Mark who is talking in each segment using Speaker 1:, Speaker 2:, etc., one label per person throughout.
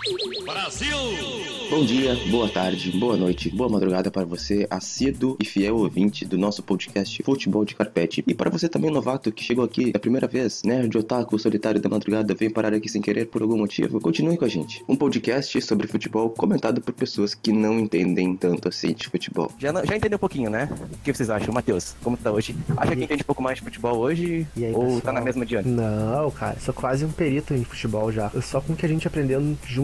Speaker 1: Brasil!
Speaker 2: Bom dia, boa tarde, boa noite, boa madrugada para você, assíduo e fiel ouvinte do nosso podcast Futebol de Carpete. E para você também, novato, que chegou aqui a primeira vez, nerd, otaku, solitário da madrugada, vem parar aqui sem querer por algum motivo, continue com a gente. Um podcast sobre futebol comentado por pessoas que não entendem tanto assim de futebol.
Speaker 3: Já, não- já entendeu um pouquinho, né? O que vocês acham? Matheus, como tá hoje? Acha que entende um pouco mais de futebol hoje?
Speaker 4: E aí,
Speaker 3: ou
Speaker 4: pessoal?
Speaker 3: tá na mesma de antes?
Speaker 4: Não, cara, sou quase um perito em futebol já. Só com o que a gente aprendeu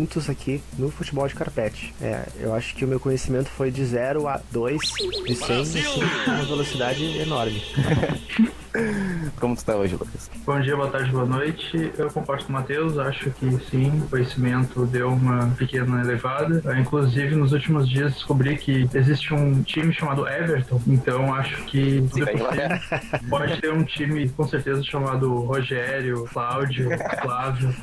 Speaker 4: juntos aqui no futebol de carpete. É, eu acho que o meu conhecimento foi de 0 a 2 de 100, assim, com uma velocidade enorme.
Speaker 3: Como tu tá hoje, Lucas?
Speaker 5: Bom dia, boa tarde, boa noite. Eu concordo com o Matheus, acho que sim, o conhecimento deu uma pequena elevada. Eu, inclusive, nos últimos dias descobri que existe um time chamado Everton, então acho que tudo
Speaker 3: Sim,
Speaker 5: é possível. Pode ter um time com certeza chamado Rogério, Cláudio, Flávio.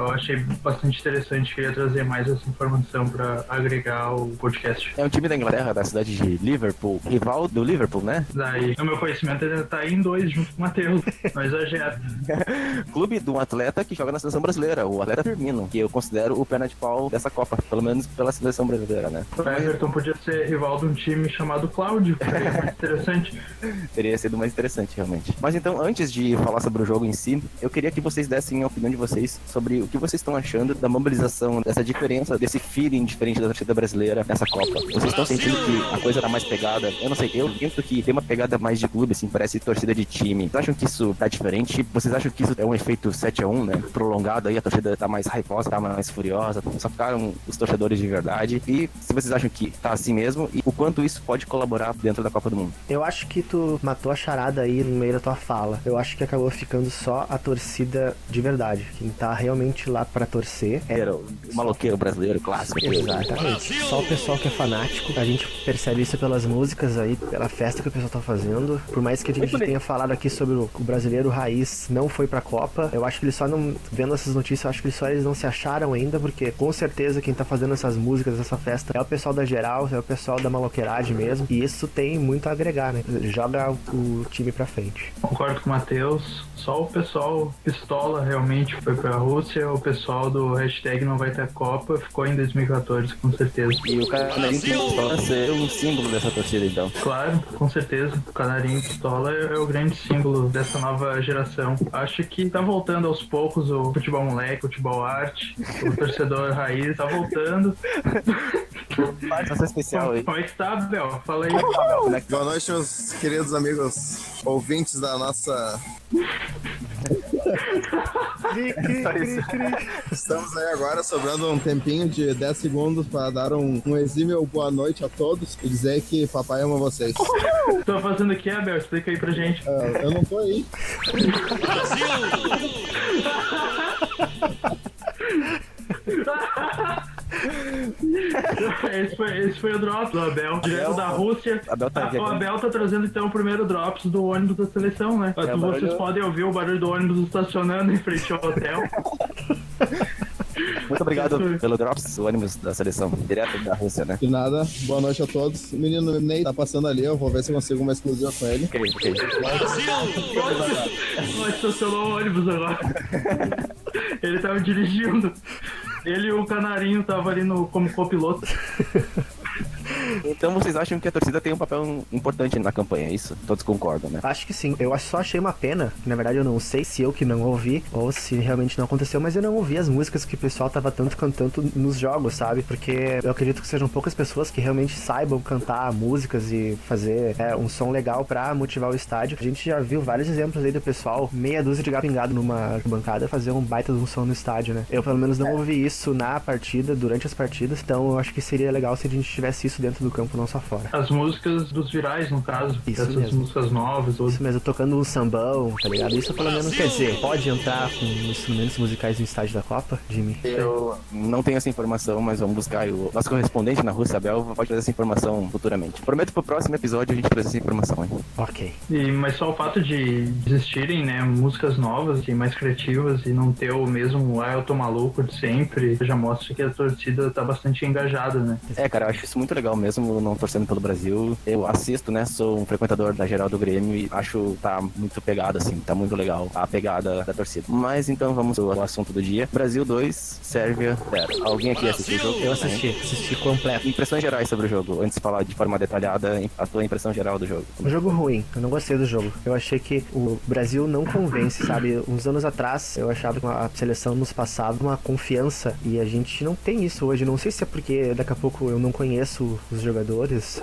Speaker 5: Eu achei bastante interessante, queria trazer mais essa informação para agregar o podcast.
Speaker 3: É um time da Inglaterra, da cidade de Liverpool, rival do Liverpool, né?
Speaker 5: Daí, o meu conhecimento ainda tá em dois junto com o Matheus, não exagero.
Speaker 3: Clube de um atleta que joga na seleção brasileira, o atleta Firmino, que eu considero o perna de pau dessa Copa, pelo menos pela seleção brasileira, né?
Speaker 5: O Everton podia ser rival de um time chamado Cláudio, seria mais interessante.
Speaker 3: Teria sido mais interessante, realmente. Mas então, antes de falar sobre o jogo em si, eu queria que vocês dessem a opinião de vocês sobre o que vocês estão achando da mobilização, dessa diferença, desse feeling diferente da torcida brasileira nessa Copa. Vocês estão sentindo que a coisa tá mais pegada? Eu não sei, eu sinto que tem uma pegada mais de clube, assim, parece torcida de time. Vocês acham que isso tá diferente? Vocês acham que isso é um efeito 7 a 1 né? Prolongado aí, a torcida tá mais raivosa, tá mais furiosa, só ficaram os torcedores de verdade. E se vocês acham que tá assim mesmo, e o quanto isso pode colaborar dentro da Copa do Mundo?
Speaker 4: Eu acho que tu matou a charada aí no meio da tua fala. Eu acho que acabou ficando só a torcida de verdade. Quem tá realmente lá pra torcer é
Speaker 3: Era o maloqueiro brasileiro clássico.
Speaker 4: Exatamente. Só o pessoal que é fanático, a gente percebe isso pelas músicas aí, pela festa que o pessoal tá fazendo. Por mais que a gente tenha falado aqui sobre o, o brasileiro raiz não foi pra Copa, eu acho que eles só não, vendo essas notícias, eu acho que eles só eles não se acharam ainda, porque com certeza quem tá fazendo essas músicas, essa festa, é o pessoal da geral, é o pessoal da maloqueiragem mesmo, e isso tem muito a agregar, né? Joga o, o time pra frente.
Speaker 5: Concordo com o Matheus. Só o pessoal pistola realmente foi pra Rússia. O pessoal do hashtag não vai ter Copa ficou em 2014, com certeza.
Speaker 3: E o Canarinho que ser um símbolo dessa torcida, então.
Speaker 5: Claro, com certeza. O Canarinho Pistola é, é o grande símbolo dessa nova geração. Acho que tá voltando aos poucos o futebol moleque, o futebol arte, o torcedor raiz tá voltando.
Speaker 3: Participação especial aí.
Speaker 5: Como é que tá, Bel? Fala aí.
Speaker 6: Boa noite, meus queridos amigos ouvintes da nossa. Estamos aí agora sobrando um tempinho de 10 segundos para dar um, um exímio boa noite a todos e dizer que papai ama vocês.
Speaker 5: Tô fazendo o que, Abel? Explica aí pra gente.
Speaker 6: Ah, eu não tô aí.
Speaker 5: Esse foi, esse foi o drop do Abel, direto da Rússia.
Speaker 3: Abel tá
Speaker 5: Ah, o
Speaker 3: viajando.
Speaker 5: Abel tá trazendo então o primeiro drops do ônibus da seleção, né?
Speaker 3: É,
Speaker 5: Vocês
Speaker 3: barulho-
Speaker 5: podem ouvir o barulho do ônibus estacionando em frente ao hotel.
Speaker 3: Muito obrigado pelo Drops, o ônibus da seleção, direto da Rússia, né?
Speaker 6: De nada, boa noite a todos. O menino Ney tá passando ali, eu vou ver se eu consigo uma exclusiva com ele.
Speaker 3: Ok, ok.
Speaker 5: Ó, estacionou o ônibus agora. Ele tava dirigindo. Ele e o Canarinho tava ali no, como copiloto.
Speaker 3: Então vocês acham que a torcida tem um papel importante na campanha, é isso? Todos concordam, né?
Speaker 4: Acho que sim. Eu só achei uma pena. Na verdade, eu não sei se eu que não ouvi ou se realmente não aconteceu, mas eu não ouvi as músicas que o pessoal tava tanto cantando nos jogos, sabe? Porque eu acredito que sejam poucas pessoas que realmente saibam cantar músicas e fazer é, um som legal pra motivar o estádio. A gente já viu vários exemplos aí do pessoal, meia dúzia de gato pingado numa bancada, fazer um baita de um som no estádio, né? Eu pelo menos não ouvi isso na partida, durante as partidas, então eu acho que seria legal se a gente tivesse isso dentro do campo, não só fora.
Speaker 5: As músicas dos virais, no caso.
Speaker 4: Isso
Speaker 5: Essas
Speaker 4: mesmo.
Speaker 5: músicas novas. Todas.
Speaker 4: Isso mesmo, tocando um sambão, tá ligado? Isso pelo menos quer dizer, pode entrar com instrumentos musicais no estádio da Copa, Jimmy?
Speaker 3: Eu não tenho essa informação, mas vamos buscar. E O nosso correspondente na Rússia, Abel, pode trazer essa informação futuramente. Prometo pro próximo episódio a gente trazer essa informação, hein?
Speaker 4: Ok.
Speaker 5: E, mas só o fato de existirem, né, músicas novas e mais criativas e não ter o mesmo ah, eu tô maluco de sempre, já mostra que a torcida tá bastante engajada, né?
Speaker 3: É, cara, eu acho isso muito legal mesmo. Mesmo não torcendo pelo Brasil, eu assisto, né? Sou um frequentador da geral do Grêmio e acho tá muito pegado, assim, tá muito legal a pegada da torcida. Mas então vamos ao assunto do dia. Brasil 2, Sérvia 0. Alguém aqui assistiu o jogo?
Speaker 4: Eu assisti, assisti completo.
Speaker 3: Impressões gerais sobre o jogo, antes de falar de forma detalhada, a tua impressão geral do jogo.
Speaker 4: Um jogo ruim, eu não gostei do jogo. Eu achei que o Brasil não convence, sabe? Uns anos atrás, eu achava que a seleção nos passava uma confiança e a gente não tem isso hoje. Não sei se é porque daqui a pouco eu não conheço os jogadores,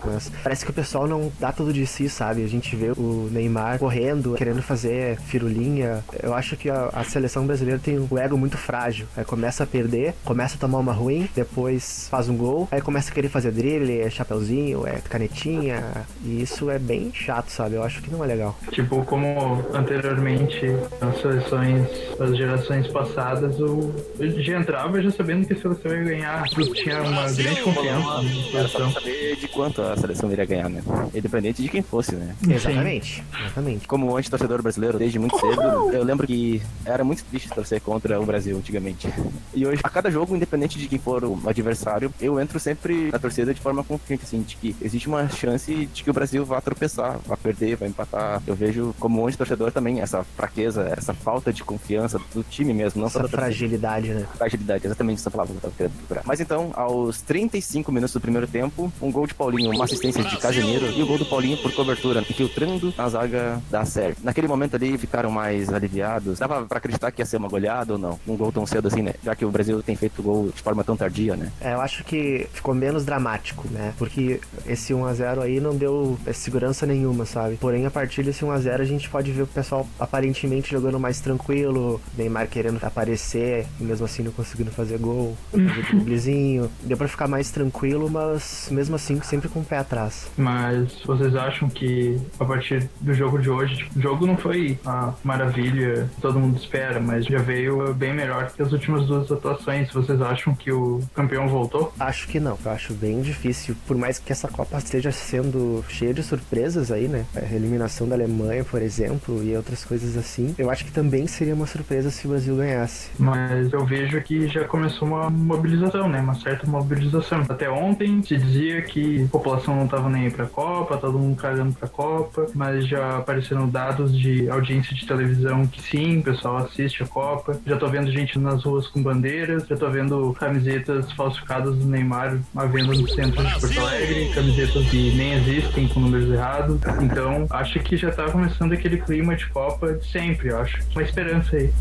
Speaker 4: mas parece que o pessoal não dá tudo de si, sabe? A gente vê o Neymar correndo, querendo fazer firulinha. Eu acho que a, a seleção brasileira tem um ego muito frágil. Aí começa a perder, começa a tomar uma ruim, depois faz um gol, aí começa a querer fazer drible, é chapeuzinho, é canetinha, e isso é bem chato, sabe? Eu acho que não é legal.
Speaker 5: Tipo, como anteriormente, as seleções, as gerações passadas, o já entrava já sabendo que a seleção ia ganhar. Tinha uma grande confiança na seleção.
Speaker 3: Saber de quanto a seleção iria ganhar, né? Independente de quem fosse, né?
Speaker 4: Exatamente, exatamente.
Speaker 3: Como anti-torcedor brasileiro desde muito cedo, eu lembro que era muito triste torcer contra o Brasil antigamente. E hoje, a cada jogo, independente de quem for o adversário, eu entro sempre na torcida de forma confiante, assim, de que existe uma chance de que o Brasil vá tropeçar, vá perder, vai empatar. Eu vejo como anti-torcedor também essa fraqueza, essa falta de confiança do time mesmo, não só
Speaker 4: Essa
Speaker 3: da torcida.
Speaker 4: fragilidade, né?
Speaker 3: Fragilidade, exatamente essa palavra que eu tava querendo procurar. Mas então, aos 35 minutos do primeiro tempo, um gol de Paulinho, uma assistência de Casemiro e o gol do Paulinho por cobertura, infiltrando a zaga da Sérvia. Naquele momento ali ficaram mais aliviados. Dava pra acreditar que ia ser uma goleada ou não? Um gol tão cedo assim, né? Já que o Brasil tem feito gol de forma tão tardia, né?
Speaker 4: É, eu acho que ficou menos dramático, né? Porque esse 1x0 aí não deu segurança nenhuma, sabe? Porém, a partir desse 1x0 a gente pode ver o pessoal aparentemente jogando mais tranquilo, Neymar querendo aparecer, e mesmo assim não conseguindo fazer gol, fazer driblezinho. Deu pra ficar mais tranquilo, mas mesmo assim sempre com o pé atrás.
Speaker 5: Mas vocês acham que a partir do jogo de hoje, tipo, o jogo não foi a maravilha que todo mundo espera, mas já veio bem melhor que as últimas duas atuações. Vocês acham que o campeão voltou?
Speaker 4: Acho que não, eu acho bem difícil. Por mais que essa Copa esteja sendo cheia de surpresas aí, né? A eliminação da Alemanha, por exemplo, e outras coisas assim. Eu acho que também seria uma surpresa se o Brasil ganhasse.
Speaker 5: Mas eu vejo que já começou uma mobilização, né? Uma certa mobilização. Até ontem se dizia que a população não tava nem aí pra Copa, todo mundo cagando pra Copa, mas já apareceram dados de audiência de televisão que sim, o pessoal assiste a Copa. Já tô vendo gente nas ruas com bandeiras, já tô vendo camisetas falsificadas do Neymar à venda no centro de Porto Alegre, camisetas que nem existem com números errados. Então, acho que já tá começando aquele clima de Copa de sempre, eu acho. Uma esperança aí.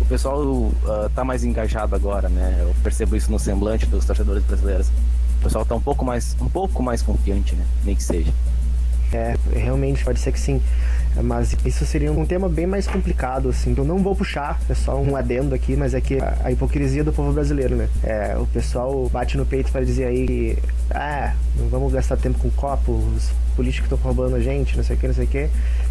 Speaker 3: O pessoal ah, tá mais engajado agora, né? Eu percebo isso no semblante dos torcedores brasileiros. O pessoal tá um pouco mais, um pouco mais confiante, né? Nem que seja.
Speaker 4: É, realmente pode ser que sim. Mas isso seria um tema bem mais complicado, assim. Eu não vou puxar, é só um adendo aqui, mas é que a, a hipocrisia do povo brasileiro, né? É, o pessoal bate no peito para dizer aí que, ah, não vamos gastar tempo com copo, os políticos estão roubando a gente, não sei o que, não sei o que.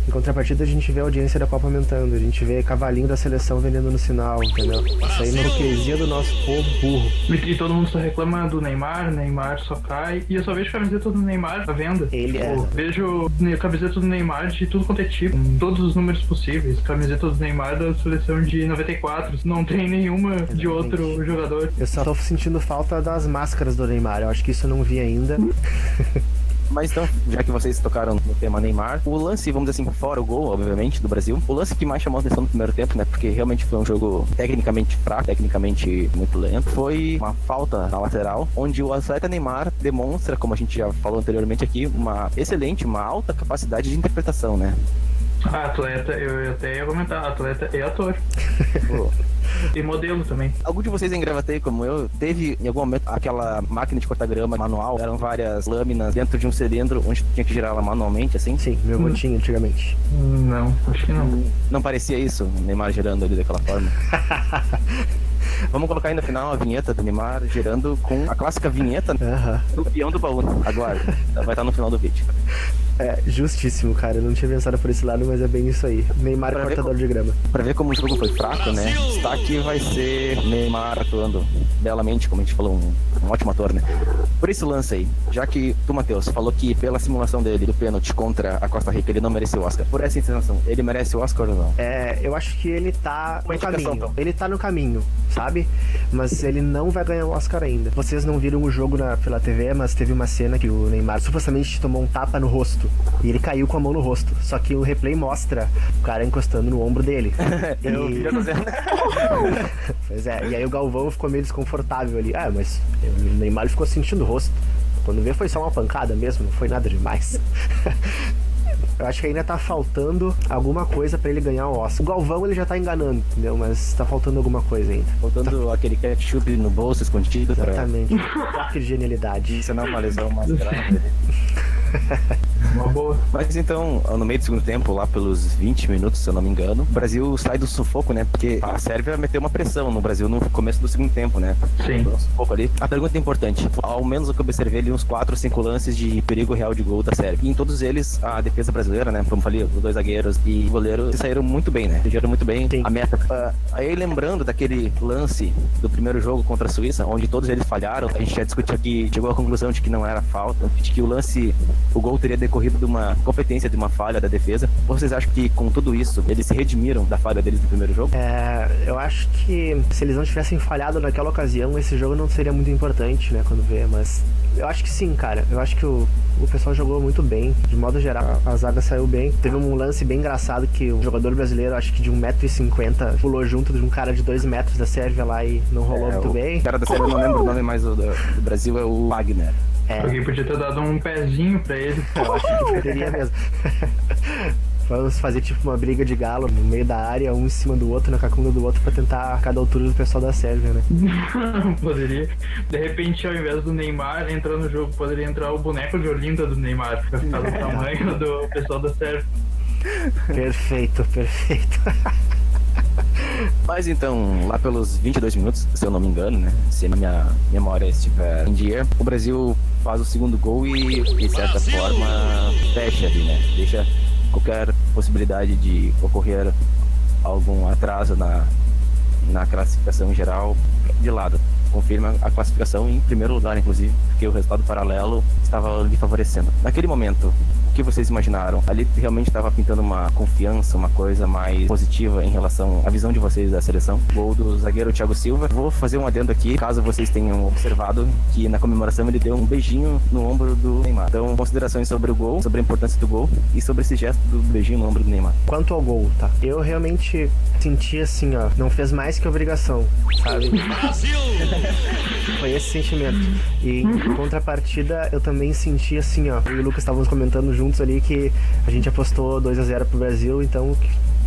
Speaker 4: Em contrapartida, a gente vê a audiência da Copa aumentando, a gente vê cavalinho da seleção vendendo no sinal, entendeu? Isso aí é hipocrisia do nosso povo burro.
Speaker 5: E todo mundo só reclama do Neymar, Neymar só cai. E eu só vejo camiseta do Neymar à venda.
Speaker 4: Ele é.
Speaker 5: Tipo, Vejo ne- camiseta do Neymar de tudo quanto é tipo, com todos os números possíveis. Camiseta do Neymar da seleção de 94. Não tem nenhuma de outro jogador.
Speaker 4: Eu só tô sentindo falta das máscaras do Neymar, eu acho que isso eu não vi ainda.
Speaker 3: Mas então, já que vocês tocaram no tema Neymar, o lance, vamos dizer assim, fora o gol, obviamente, do Brasil, o lance que mais chamou a atenção no primeiro tempo, né? Porque realmente foi um jogo tecnicamente fraco, tecnicamente muito lento, foi uma falta na lateral, onde o atleta Neymar demonstra, como a gente já falou anteriormente aqui, uma excelente, uma alta capacidade de interpretação, né?
Speaker 5: Ah, atleta, eu até ia comentar, atleta e ator. E modelo também.
Speaker 3: Algum de vocês em Gravataí, como eu, teve em algum momento aquela máquina de cortar grama manual? Eram várias lâminas dentro de um cilindro onde tinha que girar ela manualmente, assim?
Speaker 4: Sim, meu avô tinha antigamente.
Speaker 5: Não, acho que não.
Speaker 3: Não parecia isso, o Neymar girando ali daquela forma. Vamos colocar aí no final a vinheta do Neymar girando com a clássica vinheta
Speaker 4: Aham.
Speaker 3: do peão do baú. Aguarde, vai estar no final do vídeo.
Speaker 4: É, justíssimo, cara. Eu não tinha pensado por esse lado, mas é bem isso aí. Neymar
Speaker 3: Pra
Speaker 4: cortador
Speaker 3: como-
Speaker 4: de grama.
Speaker 3: Pra ver como o jogo foi fraco, né? Destaque vai ser Neymar atuando belamente, como a gente falou, um, um ótimo ator, né? Por esse lance aí, já que tu, Matheus, falou que pela simulação dele do pênalti contra a Costa Rica ele não mereceu o Oscar. Por essa sensação, ele merece o Oscar ou não?
Speaker 4: É, eu acho que ele tá
Speaker 3: Uma
Speaker 4: no caminho.
Speaker 3: então.
Speaker 4: Ele tá no caminho, sabe? Mas ele não vai ganhar o Oscar ainda. Vocês não viram o jogo na, pela TV, mas teve uma cena que o Neymar supostamente tomou um tapa no rosto. E ele caiu com a mão no rosto. Só que o replay mostra o cara encostando no ombro dele.
Speaker 3: Eu
Speaker 4: E-. Pois é, e aí o Galvão ficou meio desconfortável ali. Ah, mas o Neymar ficou sentindo o rosto. Quando vê foi só uma pancada mesmo, não foi nada demais. Eu acho que ainda tá faltando alguma coisa pra ele ganhar o Oscar. O Galvão ele já tá enganando, entendeu? Mas tá faltando alguma coisa ainda.
Speaker 3: Faltando aquele ketchup no bolso escondido pra
Speaker 4: Exatamente. Um toque de genialidade.
Speaker 3: ensinar uma lesão mais grave.
Speaker 5: Uma boa.
Speaker 3: Mas então, no meio do segundo tempo, lá pelos 20 minutos, se eu não me engano, o Brasil sai do sufoco, né? Porque a Sérvia meteu uma pressão no Brasil no começo do segundo tempo, né?
Speaker 5: Sim.
Speaker 3: Um sufoco ali. A pergunta é importante. Ao menos o que eu observei ali, uns 4, 5 lances de perigo real de gol da Sérvia. E em todos eles, a defesa brasileira, né? Como falei, os dois zagueiros e o goleiro saíram muito bem, né? Fizeram muito bem
Speaker 4: Sim.
Speaker 3: a meta. Aí lembrando daquele lance do primeiro jogo contra a Suíça, onde todos eles falharam, a gente já discutiu aqui, chegou à conclusão de que não era falta, de que o lance, o gol teria decorrido de uma competência, de uma falha da defesa. Vocês acham que com tudo isso, eles se redimiram da falha deles no primeiro jogo?
Speaker 4: É, eu acho que se eles não tivessem falhado naquela ocasião, esse jogo não seria muito importante, né, quando vê, mas eu acho que sim, cara. Eu acho que o, o pessoal jogou muito bem. De modo geral, a zaga saiu bem. Teve um lance bem engraçado que o jogador brasileiro, acho que de 1,50m, pulou junto de um cara de 2 metros da Sérvia lá e não rolou
Speaker 3: É,
Speaker 4: muito
Speaker 3: o
Speaker 4: bem.
Speaker 3: cara da eu não lembro o nome, mas o do, do Brasil é o Wagner.
Speaker 4: É,
Speaker 5: Alguém podia ter dado um pezinho pra ele.
Speaker 4: eu acho que poderia mesmo. Vamos fazer tipo uma briga de galo no meio da área, um em cima do outro, na cacunda do outro, pra tentar cada altura do pessoal da Sérvia, né?
Speaker 5: poderia. De repente, ao invés do Neymar entrar no jogo, poderia entrar o boneco de Olinda do Neymar, pra ficar do tamanho do pessoal da Sérvia.
Speaker 4: Perfeito, perfeito.
Speaker 3: Mas então, lá pelos 22 minutos, se eu não me engano, né? Se a minha memória estiver em dia, o Brasil faz o segundo gol e, de certa forma, fecha ali, né? Deixa qualquer possibilidade de ocorrer algum atraso na, na classificação geral de lado. Confirma a classificação em primeiro lugar, inclusive, porque o resultado paralelo estava lhe favorecendo. Naquele momento, que vocês imaginaram? Ali realmente estava pintando uma confiança, uma coisa mais positiva em relação à visão de vocês da seleção. Gol do zagueiro Thiago Silva. Vou fazer um adendo aqui, caso vocês tenham observado que na comemoração ele deu um beijinho no ombro do Neymar. Então, considerações sobre o gol, sobre a importância do gol e sobre esse gesto do beijinho no ombro do Neymar.
Speaker 4: Quanto ao gol, tá? Eu realmente senti assim, ó, não fez mais que obrigação, sabe? Foi esse sentimento. E em contrapartida, eu também senti assim, ó. Eu e o Lucas estávamos comentando juntos ali que a gente apostou 2 a 0 pro Brasil, então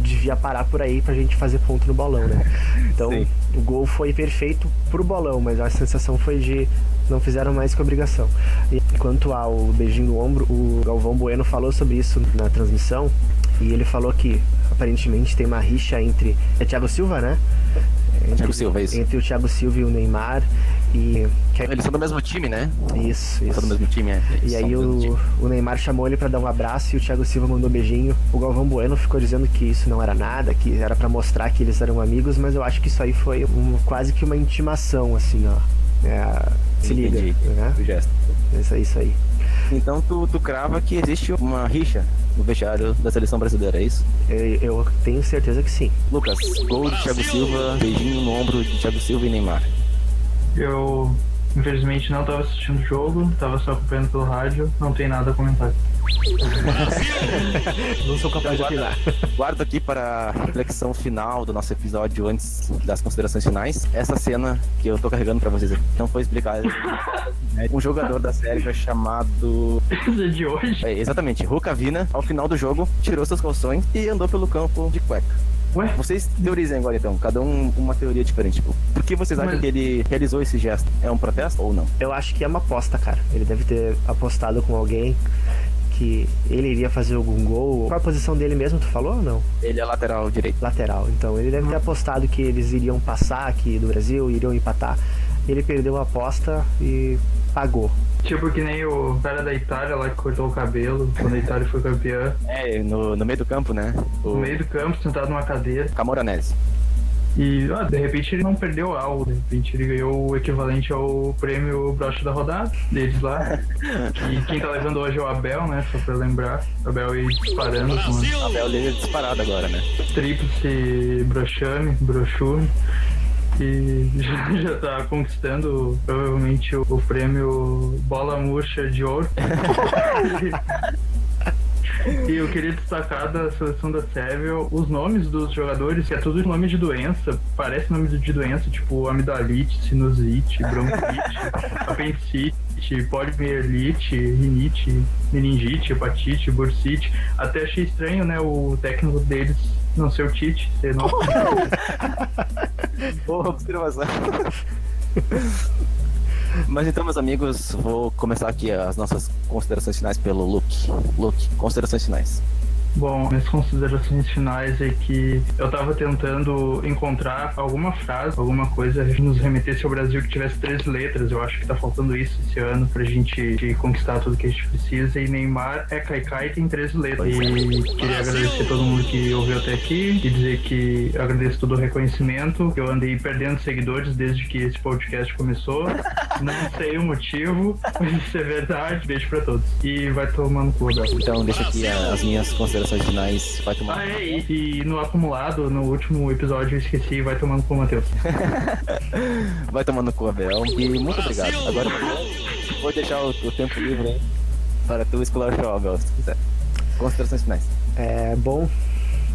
Speaker 4: devia parar por aí pra gente fazer ponto no bolão, né? Então,
Speaker 3: Sim.
Speaker 4: o gol foi perfeito pro bolão, mas a sensação foi de não fizeram mais que obrigação. E quanto ao beijinho no ombro, o Galvão Bueno falou sobre isso na transmissão e ele falou que aparentemente tem uma rixa entre é Thiago Silva, né? Entre,
Speaker 3: Thiago Silva, é isso.
Speaker 4: Entre o Thiago Silva e o Neymar e que é-
Speaker 3: Eles são do mesmo time, né?
Speaker 4: isso, isso.
Speaker 3: são do mesmo time, é. Eles
Speaker 4: E aí o, o Neymar chamou ele pra dar um abraço e o Thiago Silva mandou um beijinho. O Galvão Bueno ficou dizendo que isso não era nada, que era pra mostrar que eles eram amigos, mas eu acho que isso aí foi um- quase que uma intimação, assim, ó. É, se liga,
Speaker 3: Entendi.
Speaker 4: né?
Speaker 3: O gesto.
Speaker 4: Isso aí, isso aí.
Speaker 3: Então tu, tu crava que existe uma rixa no vestiário da seleção brasileira, é isso?
Speaker 4: Eu, eu tenho certeza que sim.
Speaker 3: Lucas, gol de Thiago Silva, beijinho no ombro de Thiago Silva e Neymar.
Speaker 5: Eu, infelizmente, não tava assistindo o jogo, tava só acompanhando pelo rádio, não tem nada a comentar.
Speaker 4: Não sou capaz de opinar.
Speaker 3: Guardo aqui para a reflexão final do nosso episódio antes das considerações finais. Essa cena que eu tô carregando para vocês aqui não foi explicada. Um jogador da Sérvia chamado.
Speaker 5: Isso é de hoje?
Speaker 3: É, exatamente, Rukavina, ao final do jogo, tirou seus calções e andou pelo campo de cueca.
Speaker 5: Ué?
Speaker 3: Vocês teorizem agora então, cada um uma teoria diferente. Tipo, por que vocês acham
Speaker 5: Mas-
Speaker 3: que ele realizou esse gesto? É um protesto ou não?
Speaker 4: Eu acho que é uma aposta, cara. Ele deve ter apostado com alguém que ele iria fazer algum gol. Qual a posição dele mesmo, tu falou ou não?
Speaker 3: Ele é lateral direito.
Speaker 4: lateral. Então ele deve ter apostado que eles iriam passar aqui do Brasil, iriam empatar. Ele perdeu a aposta e pagou.
Speaker 5: Tipo que nem o cara da Itália lá que cortou o cabelo quando a Itália foi campeã.
Speaker 3: É, no, no meio do campo, né? O
Speaker 5: No meio do campo, sentado numa cadeira.
Speaker 3: Camoranese.
Speaker 5: E ah, de repente ele não perdeu algo, de repente ele ganhou o equivalente ao prêmio broche da rodada deles lá. E quem tá levando hoje é o Abel, né? Só pra lembrar. O Abel aí disparando com
Speaker 3: A Bel é disparado agora, né?
Speaker 5: tríplice brochame, brochume. E já, já tá conquistando provavelmente o, o prêmio Bola Murcha de Ouro. E eu queria destacar da seleção da Sérvia os nomes dos jogadores, que é tudo nome de doença, parece nome de doença, tipo amidalite, sinusite, bronquite, apendicite, poliomielite, rinite, meningite, hepatite, bursite. Até achei estranho, né, o técnico deles não ser o Tite, ser nosso.
Speaker 3: Boa observação. Mas então, meus amigos, vou começar aqui as nossas considerações finais pelo Luke. Luke, considerações finais.
Speaker 5: Bom, minhas considerações finais é que eu tava tentando encontrar alguma frase, alguma coisa que nos remetesse ao Brasil que tivesse três letras. Eu acho que tá faltando isso esse ano pra gente conquistar tudo que a gente precisa. E Neymar é Kaikai e tem 13 letras. E queria agradecer a todo mundo que ouviu até aqui e dizer que eu agradeço todo o reconhecimento. Eu andei perdendo seguidores desde que esse podcast começou. Não sei o motivo, mas isso é verdade. Beijo pra todos. E vai tomando cu, Gabi.
Speaker 3: Então, deixa aqui as minhas considerações finais. Vai tomar.
Speaker 5: Ah, é, e, e no acumulado, no último episódio eu esqueci, vai tomando com o Matheus.
Speaker 3: Vai tomando com Abel. E muito obrigado. Agora vou deixar o, o tempo livre hein, para tu esculachar o Abel, se quiser. Considerações finais.
Speaker 4: É, bom,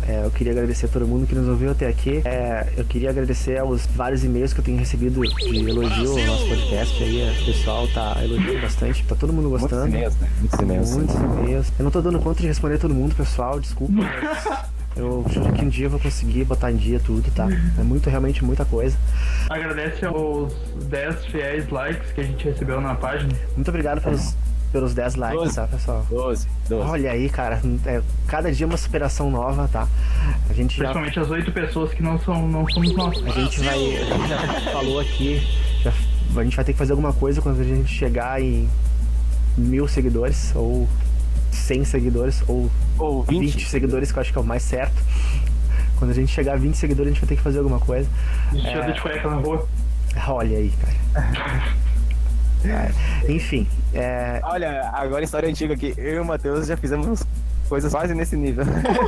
Speaker 4: é, eu queria agradecer a todo mundo que nos ouviu até aqui. É, eu queria agradecer aos vários e-mails que eu tenho recebido de elogio ao nosso podcast. Aí o pessoal tá elogiando bastante, tá todo mundo
Speaker 3: Muitos
Speaker 4: gostando.
Speaker 3: e-mails, né? Muitos e-mails.
Speaker 4: Muitos e-mails. Eu não tô dando conta de responder todo mundo, pessoal, desculpa, mas eu juro que um dia eu vou conseguir botar em dia tudo, tá? É muito, realmente muita coisa.
Speaker 5: Agradece aos 10 fiéis likes que a gente recebeu na página.
Speaker 4: Muito obrigado pelos, pelos 10 likes,
Speaker 3: Doze.
Speaker 4: tá, pessoal?
Speaker 3: 12, 12.
Speaker 4: Olha aí, cara, é, cada dia uma superação nova, tá? A gente já
Speaker 5: Principalmente as 8 pessoas que não, são, não somos nós.
Speaker 4: A gente vai. A gente já falou aqui. já- a gente vai ter que fazer alguma coisa quando a gente chegar em mil seguidores, ou 100 seguidores, ou
Speaker 3: Ou
Speaker 4: 20,
Speaker 3: 20.
Speaker 4: seguidores, que eu acho que é o mais certo. Quando a gente chegar a 20 seguidores, a gente vai ter que fazer alguma coisa.
Speaker 5: A gente anda de cueca na rua.
Speaker 4: Olha aí, cara. É, enfim, é,
Speaker 3: Olha, agora história antiga aqui. Eu e o Matheus já fizemos coisas quase nesse nível.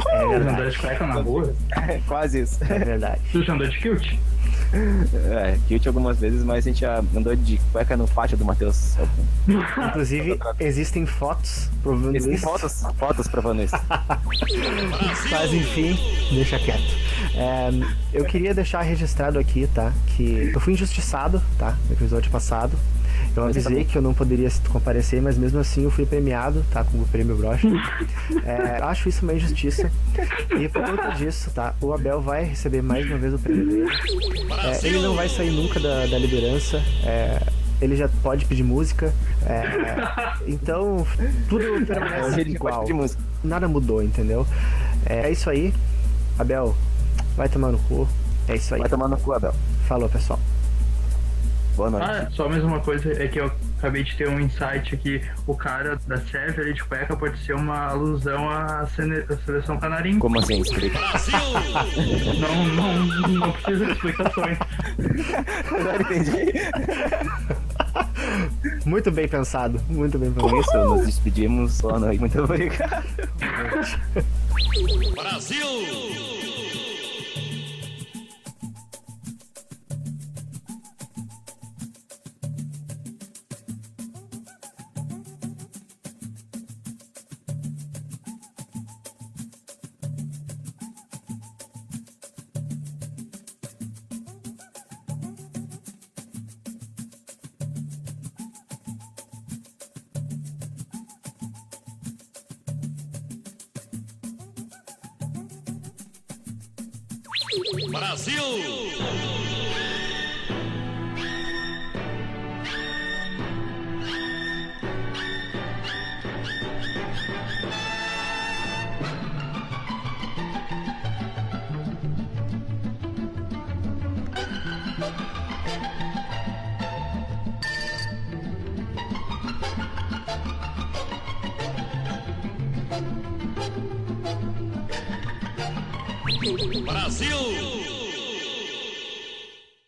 Speaker 4: é verdade.
Speaker 5: de cueca na rua.
Speaker 3: quase isso.
Speaker 4: É verdade.
Speaker 5: Tu já andou de kilt?
Speaker 3: É, kilt algumas vezes, mas a gente já andou de cueca no pátio do Matheus.
Speaker 4: Inclusive, existem fotos provando
Speaker 3: Existem
Speaker 4: isso.
Speaker 3: fotos, fotos provando isso.
Speaker 4: Mas enfim, deixa quieto. É, eu queria deixar registrado aqui, tá? Que eu fui injustiçado, tá? No episódio passado. Eu
Speaker 3: Mas
Speaker 4: avisei que eu não poderia comparecer, mas mesmo assim eu fui premiado, tá? Com o prêmio Brocha. É, acho isso uma injustiça. E por conta disso, tá? O Abel vai receber mais uma vez o prêmio dele. É, ele não vai sair nunca da, da liderança. é, ele já pode pedir música. é, então, tudo permanece igual
Speaker 3: pedir música.
Speaker 4: nada mudou, entendeu? É, é isso aí. Abel, vai tomar no cu. É isso aí.
Speaker 3: Vai tomar no cu, Abel.
Speaker 4: Falou, pessoal.
Speaker 3: Boa noite.
Speaker 5: Ah, só mais uma coisa, é que eu acabei de ter um insight aqui. O cara da Sérvia ali de cueca pode ser uma alusão à sene- à seleção canarinho.
Speaker 3: Como assim? Explica.
Speaker 5: Não, não, não precisa de explicações.
Speaker 3: Agora entendi.
Speaker 4: Muito bem pensado. Muito bem
Speaker 3: Com
Speaker 4: pensado.
Speaker 3: isso, nos despedimos. Boa noite. Muito obrigado.
Speaker 1: Brasil!